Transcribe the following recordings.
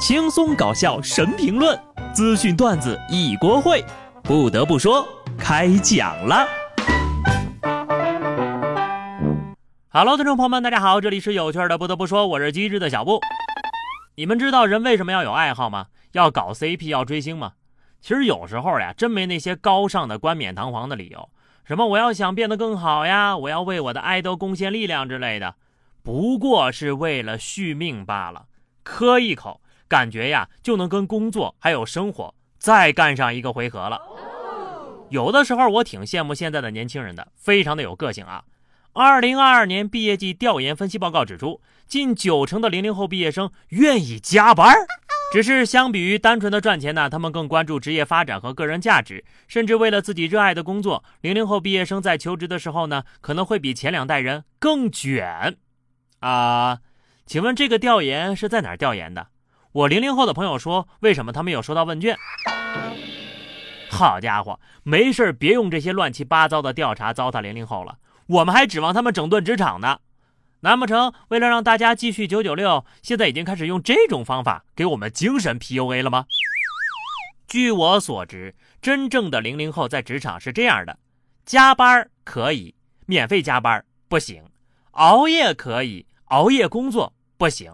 轻松搞笑神评论，资讯段子一锅烩。不得不说，开讲了。Hello，听众朋友们，大家好，这里是有趣的。不得不说，我是机智的小布。你们知道人为什么要有爱好吗？要搞 CP，要追星吗？其实有时候呀，真没那些高尚的、冠冕堂皇的理由。什么我要想变得更好呀，我要为我的爱豆贡献力量之类的，不过是为了续命罢了。磕一口。感觉呀，就能跟工作还有生活再干上一个回合了。有的时候我挺羡慕现在的年轻人的，非常的有个性啊。二零二二年毕业季调研分析报告指出，近九成的零零后毕业生愿意加班，只是相比于单纯的赚钱呢，他们更关注职业发展和个人价值，甚至为了自己热爱的工作，零零后毕业生在求职的时候呢，可能会比前两代人更卷啊。请问这个调研是在哪调研的？我零零后的朋友说：“为什么他没有收到问卷？”好家伙，没事别用这些乱七八糟的调查糟蹋零零后了。我们还指望他们整顿职场呢？难不成为了让大家继续九九六，现在已经开始用这种方法给我们精神 PUA 了吗？据我所知，真正的零零后在职场是这样的：加班可以，免费加班不行；熬夜可以，熬夜工作不行。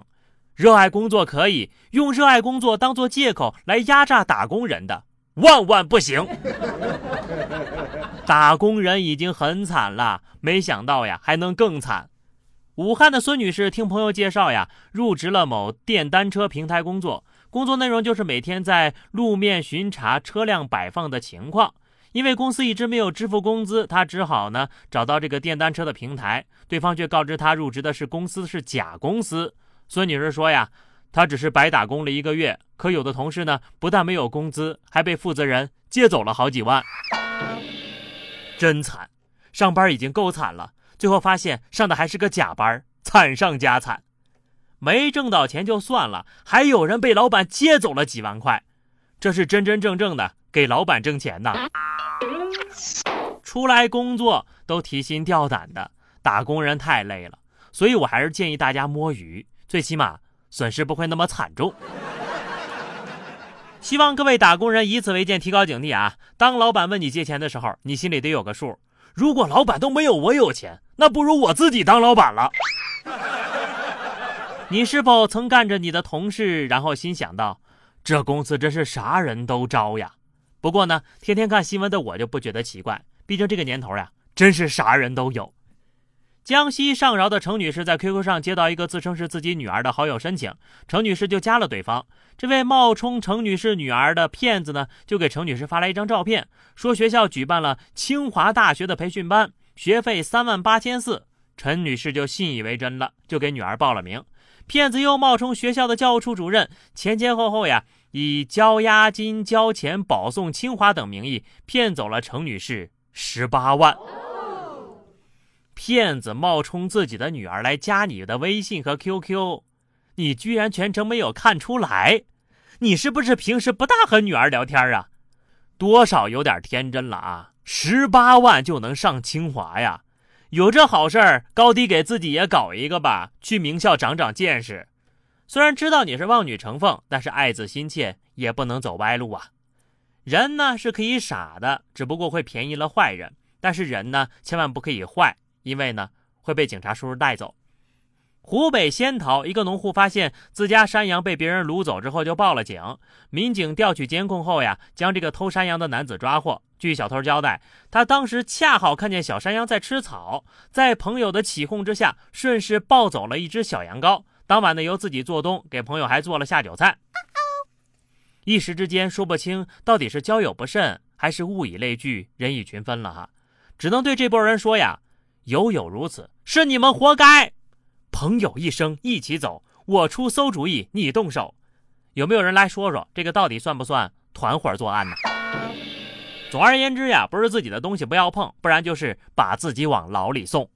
热爱工作可以用热爱工作当做借口来压榨打工人的，万万不行！打工人已经很惨了，没想到呀还能更惨。武汉的孙女士听朋友介绍呀，入职了某电单车平台工作，工作内容就是每天在路面巡查车辆摆放的情况。因为公司一直没有支付工资，她只好呢找到这个电单车的平台，对方却告知她入职的是公司是假公司。孙女士说呀，她只是白打工了一个月，可有的同事呢，不但没有工资，还被负责人借走了好几万，真惨！上班已经够惨了，最后发现上的还是个假班，惨上加惨。没挣到钱就算了，还有人被老板借走了几万块，这是真真正正的给老板挣钱呐！出来工作都提心吊胆的，打工人太累了，所以我还是建议大家摸鱼。最起码损失不会那么惨重。希望各位打工人以此为鉴，提高警惕啊！当老板问你借钱的时候，你心里得有个数。如果老板都没有我有钱，那不如我自己当老板了。你是否曾干着你的同事，然后心想到，这公司真是啥人都招呀？不过呢，天天看新闻的我就不觉得奇怪，毕竟这个年头呀，真是啥人都有。江西上饶的程女士在 QQ 上接到一个自称是自己女儿的好友申请，程女士就加了对方。这位冒充程女士女儿的骗子呢，就给程女士发来一张照片，说学校举办了清华大学的培训班，学费三万八千四。陈女士就信以为真了，就给女儿报了名。骗子又冒充学校的教务处主任，前前后后呀，以交押金、交钱、保送清华等名义，骗走了程女士十八万。骗子冒充自己的女儿来加你的微信和 QQ，你居然全程没有看出来？你是不是平时不大和女儿聊天啊？多少有点天真了啊！十八万就能上清华呀？有这好事儿，高低给自己也搞一个吧，去名校长长见识。虽然知道你是望女成凤，但是爱子心切，也不能走歪路啊。人呢是可以傻的，只不过会便宜了坏人。但是人呢，千万不可以坏。因为呢会被警察叔叔带走。湖北仙桃一个农户发现自家山羊被别人掳走之后，就报了警。民警调取监控后呀，将这个偷山羊的男子抓获。据小偷交代，他当时恰好看见小山羊在吃草，在朋友的起哄之下，顺势抱走了一只小羊羔。当晚呢，由自己做东，给朋友还做了下酒菜。一时之间说不清到底是交友不慎，还是物以类聚，人以群分了哈。只能对这波人说呀。有有如此，是你们活该。朋友一生一起走，我出馊主意，你动手。有没有人来说说这个到底算不算团伙作案呢？总而言之呀，不是自己的东西不要碰，不然就是把自己往牢里送。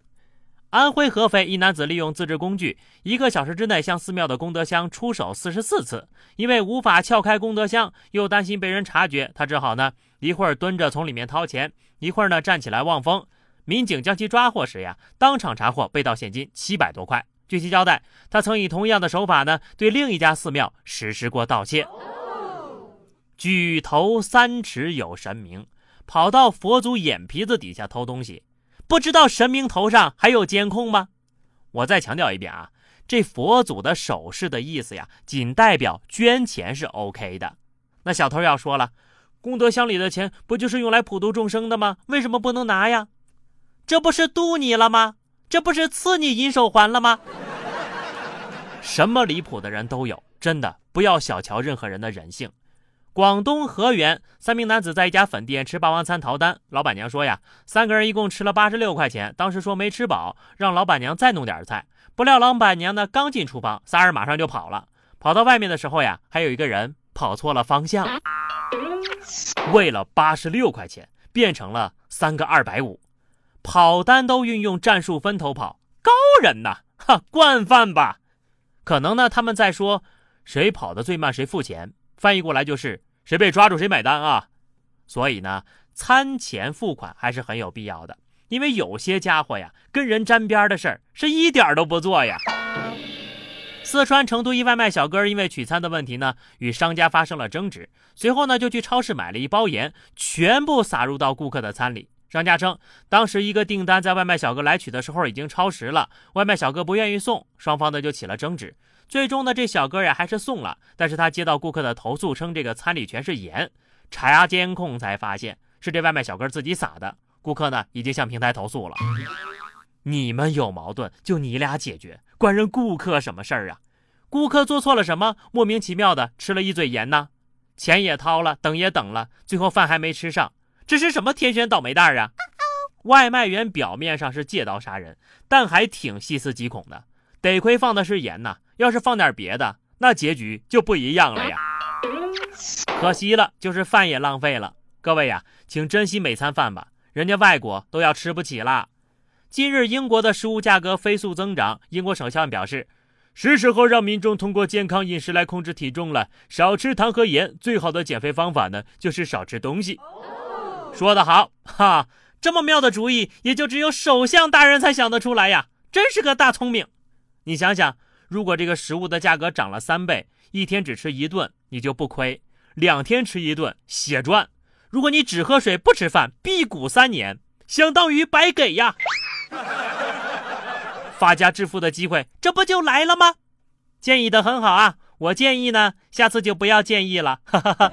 安徽合肥一男子利用自制工具，一个小时之内向寺庙的功德箱出手四十四次，因为无法撬开功德箱，又担心被人察觉，他只好呢一会儿蹲着从里面掏钱，一会儿呢站起来望风。民警将其抓获时呀，当场查获被盗现金七百多块，据其交代，他曾以同样的手法呢，对另一家寺庙实施过盗窃。举头三尺有神明，跑到佛祖眼皮子底下偷东西，不知道神明头上还有监控吗？我再强调一遍啊，这佛祖的手势的意思呀，仅代表捐钱是 OK 的。那小偷要说了，功德箱里的钱不就是用来普度众生的吗？为什么不能拿呀？这不是渡你了吗？这不是赐你银手环了吗？什么离谱的人都有，真的不要小瞧任何人的人性。广东河源三名男子在一家粉店吃霸王餐逃单，老板娘说呀，三个人一共吃了八十六块钱，当时说没吃饱，让老板娘再弄点菜。不料老板娘呢刚进厨房，仨人马上就跑了。跑到外面的时候呀，还有一个人跑错了方向，为了八十六块钱变成了三个二百五。跑单都运用战术分头跑，高人呐，哈，惯犯吧？可能呢，他们在说谁跑得最慢谁付钱，翻译过来就是谁被抓住谁买单啊。所以呢，餐前付款还是很有必要的，因为有些家伙呀，跟人沾边的事儿是一点都不做呀。四川成都一外卖小哥因为取餐的问题呢，与商家发生了争执，随后呢就去超市买了一包盐，全部撒入到顾客的餐里。商家称，当时一个订单在外卖小哥来取的时候已经超时了，外卖小哥不愿意送，双方呢就起了争执。最终呢，这小哥呀还是送了，但是他接到顾客的投诉，称这个餐里全是盐，查监控才发现是这外卖小哥自己撒的。顾客呢已经向平台投诉了。你们有矛盾就你俩解决，关人顾客什么事儿啊？顾客做错了什么？莫名其妙的吃了一嘴盐呢？钱也掏了，等也等了，最后饭还没吃上。这是什么天选倒霉蛋啊！外卖员表面上是借刀杀人，但还挺细思极恐的。得亏放的是盐呐，要是放点别的，那结局就不一样了呀。可惜了，就是饭也浪费了。各位呀，请珍惜每餐饭吧，人家外国都要吃不起了。近日，英国的食物价格飞速增长，英国首相表示，是时候让民众通过健康饮食来控制体重了。少吃糖和盐，最好的减肥方法呢，就是少吃东西。说得好，哈，这么妙的主意，也就只有首相大人才想得出来呀，真是个大聪明。你想想，如果这个食物的价格涨了三倍，一天只吃一顿，你就不亏；两天吃一顿，血赚。如果你只喝水不吃饭，辟谷三年，相当于白给呀。发家致富的机会，这不就来了吗？建议的很好啊，我建议呢，下次就不要建议了。哈哈哈。